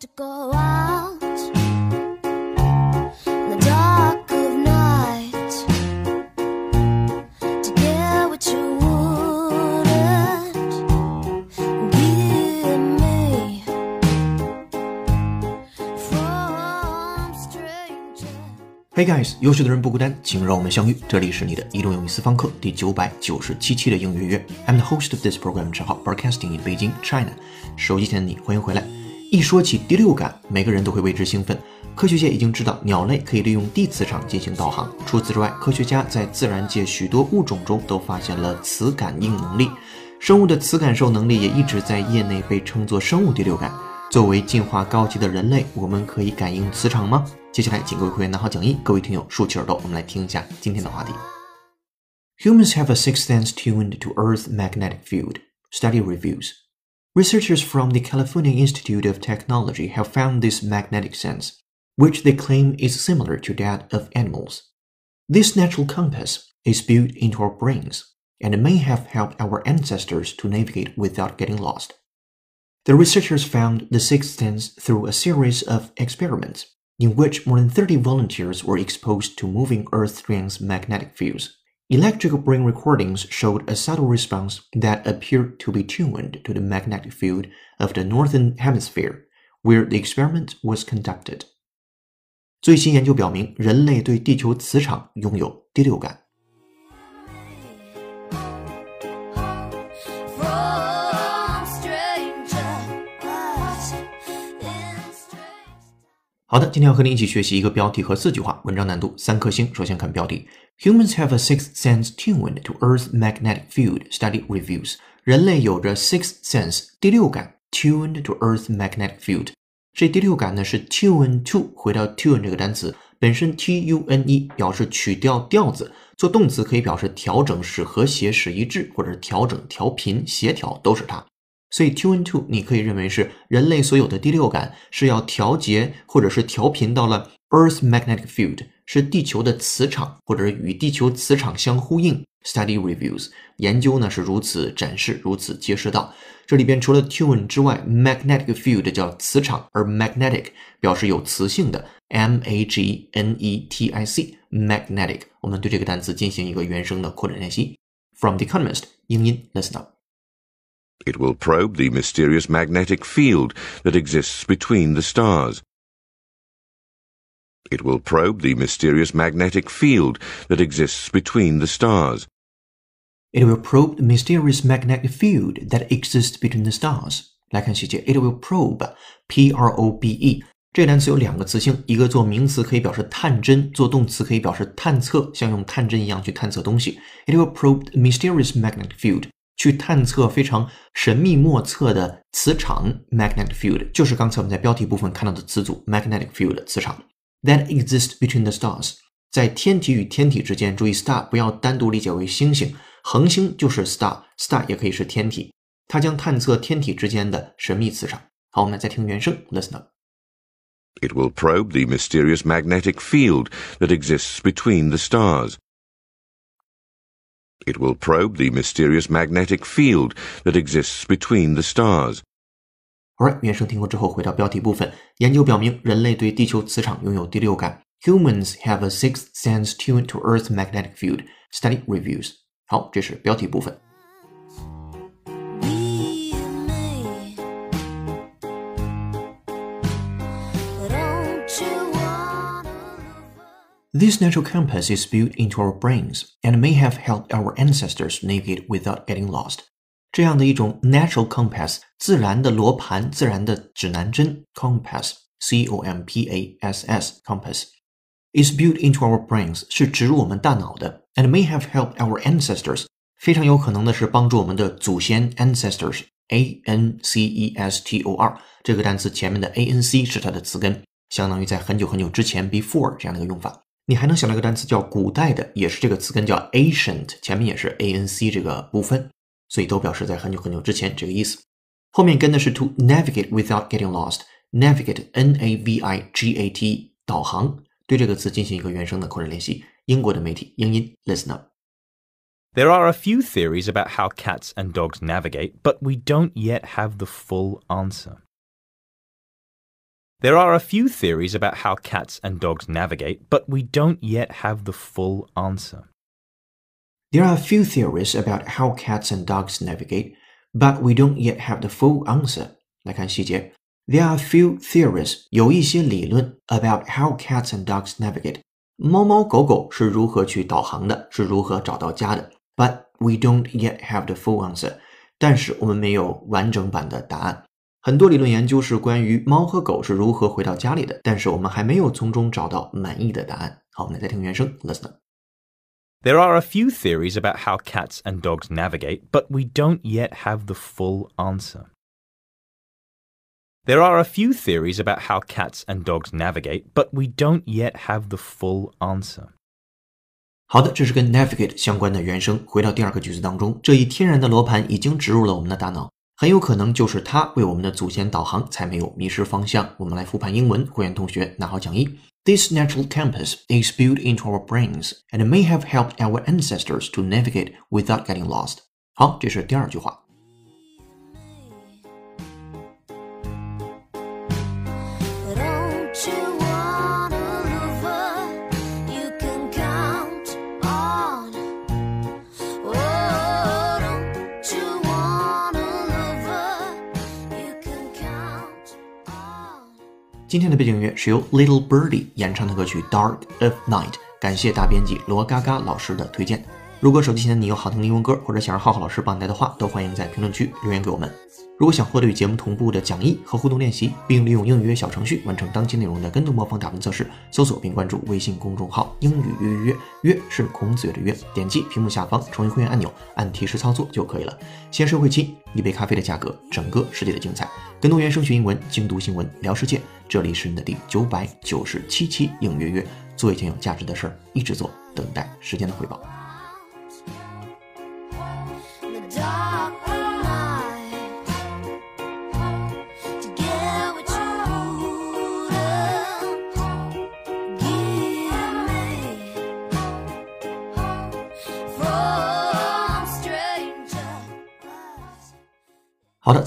to go out in the dark of night to get what you wanted. guys，优秀的人不孤单，请让我们相遇。这里是你的移动英语私房课第九百九十七期的英语约。I'm the host of this program，陈浩，broadcasting in Beijing, China。手机前的你，欢迎回来。一说起第六感，每个人都会为之兴奋。科学界已经知道，鸟类可以利用地磁场进行导航。除此之外，科学家在自然界许多物种中都发现了磁感应能力。生物的磁感受能力也一直在业内被称作生物第六感。作为进化高级的人类，我们可以感应磁场吗？接下来，请各位会员拿好讲义，各位听友竖起耳朵，我们来听一下今天的话题。Humans have a sixth sense tuned to Earth's magnetic field. Study reviews. Researchers from the California Institute of Technology have found this magnetic sense, which they claim is similar to that of animals. This natural compass is built into our brains and may have helped our ancestors to navigate without getting lost. The researchers found the sixth sense through a series of experiments in which more than 30 volunteers were exposed to moving Earth magnetic fields. Electrical brain recordings showed a subtle response that appeared to be tuned to the magnetic field of the northern hemisphere, where the experiment was conducted. 最新研究表明，人类对地球磁场拥有第六感。 好的，今天要和你一起学习一个标题和四句话，文章难度三颗星。首先看标题：Humans have a sixth sense tuned to Earth magnetic field. Study reviews. 人类有着 sixth sense 第六感 tuned to Earth magnetic field。这第六感呢是 tune to，回到 tune 这个单词本身 t u n e 表示曲调调子，做动词可以表示调整，使和谐，使一致，或者是调整、调频、协调，都是它。所以 tune to 你可以认为是人类所有的第六感是要调节或者是调频到了 Earth magnetic field，是地球的磁场或者是与地球磁场相呼应。Study reviews 研究呢是如此展示，如此揭示到这里边除了 tune 之外，magnetic field 叫磁场，而 magnetic 表示有磁性的，m a g n e t i c magnetic。我们对这个单词进行一个原声的扩展练习。From The Economist，英音 listen up。It will probe the mysterious magnetic field that exists between the stars. It will probe the mysterious magnetic field that exists between the stars. It will probe the mysterious magnetic field that exists between the stars. 来看细节，it will probe，p r o b e 这个单词有两个词性，一个做名词可以表示探针，做动词可以表示探测，像用探针一样去探测东西。It will probe the mysterious magnetic field， 去探测非常神秘莫测的磁场。Magnetic field 就是刚才我们在标题部分看到的词组，magnetic field 磁场。That exists between the stars，在天体与天体之间。注意 star 不要单独理解为星星，恒星就是 star，star 也可以是天体。它将探测天体之间的神秘磁场。好，我们再听原声，listen up。It will probe the mysterious magnetic field that exists between the stars. It will probe the mysterious magnetic field that exists between the stars. Alright，原声听过之后，回到标题部分。研究表明，人类对地球磁场拥有第六感。Humans have a sixth sense tuned to Earth's magnetic field. Study reviews。好，这是标题部分。 This natural compass is built into our brains and may have helped our ancestors navigate without getting lost. 这样的一种 natural compass 自然的罗盘、自然的指南针 compass c o m p a s s compass is built into our brains 是植入我们大脑的，and may have helped our ancestors 非常有可能的是帮助我们的祖先 ancestors a n c e s t o r 这个单词前面的 a n c 是它的词根，相当于在很久很久之前 before 这样的一个用法。 你还能想到一个单词叫古代的，也是这个词根叫 ancient，前面也是 a n c 这个部分，所以都表示在很久很久之前这个意思。后面跟的是 to navigate without getting lost，navigate n a v i g a t 导航，对这个词进行一个原声的口语练习。英国的媒体英音 listen up。 There are a few theories about how cats and dogs navigate, but we don't yet have the full answer. There are a few theories about how cats and dogs navigate, but we don't yet have the full answer. There are a few theories about how cats and dogs navigate, but we don't yet have the full answer. 来看细节。There are a few theories，有一些理论 about how cats and dogs navigate。猫猫狗狗是如何去导航的，是如何找到家的。But we don't yet have the full answer。但是我们没有完整版的答案。 很多理论研究是关于猫和狗是如何回到家里的，但是我们还没有从中找到满意的答案。好，我们来再听原声，listen。 There are a few theories about how cats and dogs navigate, but we don't yet have the full answer. There are a few theories about how cats and dogs navigate, but we don't yet have the full answer. 好的，这是跟 navigate 相关的原声。回到第二个句子当中，这一天然的罗盘已经植入了我们的大脑， 很有可能就是它为我们的祖先导航，才没有迷失方向。我们来复盘英文，会员同学拿好讲义。This natural compass is built into our brains and may have helped our ancestors to navigate without getting lost. 好，这是第二句话。今天的背景音乐是由 Little Birdy 演唱的歌曲《Dark of Night》，感谢大编辑罗嘎嘎老师的推荐。如果手机前的你有好听的英文歌，或者想让浩浩老师帮你带的话，都欢迎在评论区留言给我们。如果想获得与节目同步的讲义和互动练习，并利用英语约小程序完成当期内容的跟读模仿打分测试，搜索并关注微信公众号“英语约约约”，是孔子约的约，点击屏幕下方成为会员按钮，按提示操作就可以了。先收会期，一杯咖啡的价格，整个世界的精彩。跟读原声学英文，精读新闻聊世界。这里是你的第九百九十七期英语约约，做一件有价值的事儿，一直做，等待时间的回报。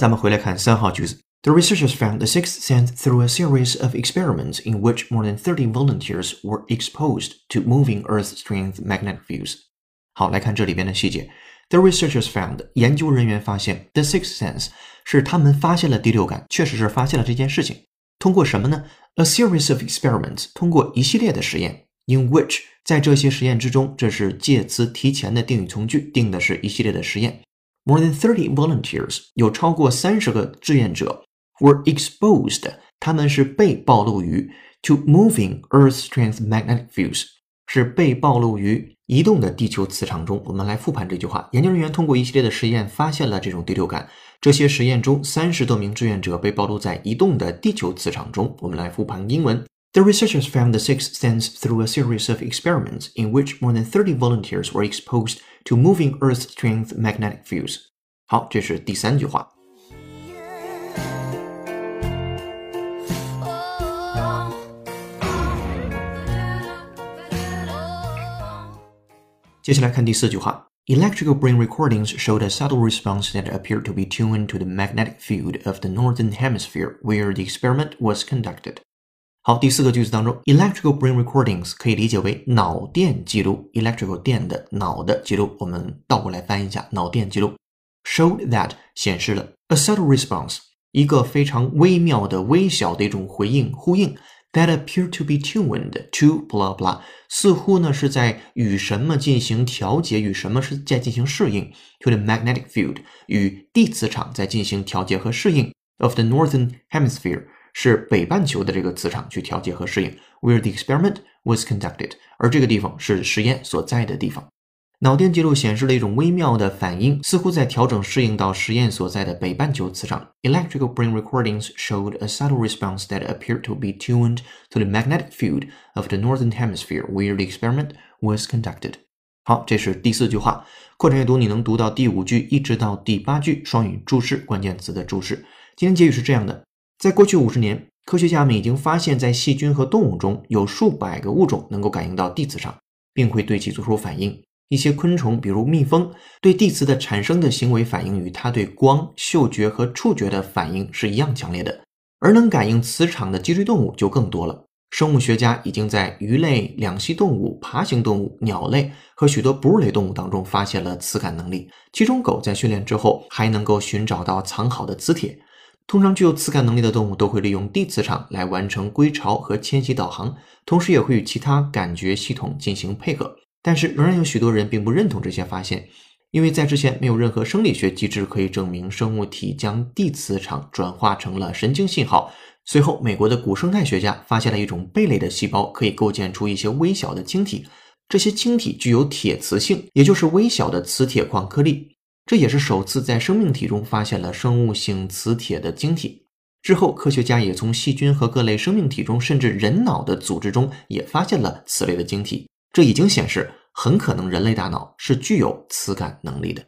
咱们回来看三号句子。The researchers found the sixth sense through a series of experiments in which more than 30 volunteers were exposed to moving Earth-strength magnetic fields. 好，来看这里边的细节。The researchers found，研究人员发现，the sixth sense 是他们发现了第六感，确实是发现了这件事情。通过什么呢？A series of experiments，通过一系列的实验，in which 在这些实验之中，这是介词提前的定语从句，定的是一系列的实验。 More than thirty volunteers，有超过三十个志愿者 were exposed，他们是被暴露于 to moving Earth-strength magnetic fields，是被暴露于移动的地球磁场中。我们来复盘这句话：研究人员通过一系列的实验发现了这种第六感。这些实验中，三十多名志愿者被暴露在移动的地球磁场中。我们来复盘英文。The researchers found the sixth sense through a series of experiments in which more than 30 volunteers were exposed to moving Earth-strength magnetic fields. 好，这是第三句话。 接下来看第四句话。Electrical brain recordings showed a subtle response that appeared to be tuned to the magnetic field of the northern hemisphere where the experiment was conducted. 好，第四个句子当中，electrical brain recordings 可以理解为脑电记录，electrical 电的脑的记录，我们倒过来翻译一下，脑电记录。Showed that 显示了 a subtle response 一个非常微妙的、微小的一种回应呼应。That appear to be tuned to blah blah，似乎呢是在与什么进行调节，与什么是在进行适应。To the magnetic field，与地磁场在进行调节和适应。Of the northern hemisphere，是北半球的这个磁场去调节和适应。Where the experiment was conducted，而这个地方是实验所在的地方。脑电记录显示了一种微妙的反应，似乎在调整适应到实验所在的北半球磁场。Electrical brain recordings showed a subtle response that appeared to be tuned to the magnetic field of the northern hemisphere where the experiment was conducted. 好，这是第四句话。扩展阅读，你能读到第五句一直到第八句双语注释关键词的注释。今天结语是这样的：在过去五十年，科学家们已经发现，在细菌和动物中有数百个物种能够感应到地磁场，并会对其做出反应。一些昆虫，比如蜜蜂，对地磁的产生的行为反应与它对光、嗅觉和触觉的反应是一样强烈的。而能感应磁场的脊椎动物就更多了。生物学家已经在鱼类、两栖动物、爬行动物、鸟类和许多哺乳类动物当中发现了磁感能力。其中，狗在训练之后还能够寻找到藏好的磁铁。通常具有磁感能力的动物都会利用地磁场来完成归巢和迁徙导航，同时也会与其他感觉系统进行配合。但是，仍然有许多人并不认同这些发现，因为在之前没有任何生理学机制可以证明生物体将地磁场转化成了神经信号。随后，美国的古生态学家发现了一种贝类的细胞可以构建出一些微小的晶体，这些晶体具有铁磁性，也就是微小的磁铁矿颗粒。这也是首次在生命体中发现了生物性磁铁的晶体。之后，科学家也从细菌和各类生命体中，甚至人脑的组织中也发现了此类的晶体。这已经显示，很可能人类大脑是具有磁感能力的。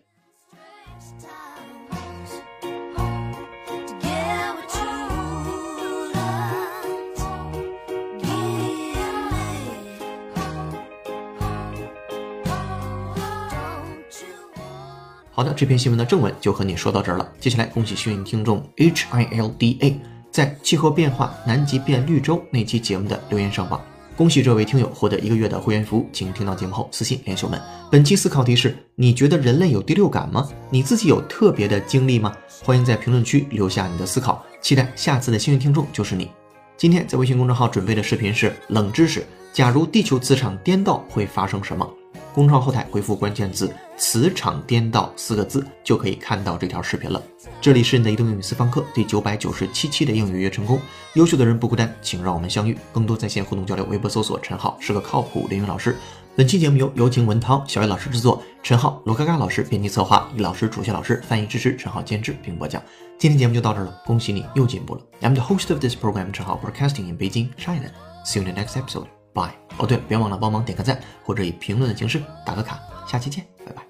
好的，这篇新闻的正文就和你说到这儿了。接下来，恭喜幸运听众 H I L D A 在气候变化南极变绿洲那期节目的留言上榜。恭喜这位听友获得一个月的会员服务，请听到节目后私信联系我们。本期思考题是：你觉得人类有第六感吗？你自己有特别的经历吗？欢迎在评论区留下你的思考，期待下次的幸运听众就是你。今天在微信公众号准备的视频是冷知识：假如地球磁场颠倒会发生什么？公众号后台回复关键字“磁场颠倒”四个字，就可以看到这条视频了。这里是你的移动英语私房课第九百九十七期的英语约成功。优秀的人不孤单，请让我们相遇。更多在线互动交流，微博搜索“陈浩是个靠谱的英语老师”。本期节目由有请文涛、小叶老师制作，陈浩、罗嘎嘎老师编辑策划，李老师、主线老师翻译支持，陈浩监制并播讲。今天节目就到这了，恭喜你又进步了。I'm the host of this program, 陈浩 Broadcasting in Beijing, China. See you in the next episode. Bye. 哦，对，别忘了帮忙点个赞，或者以评论的形式打个卡。下期见，拜拜。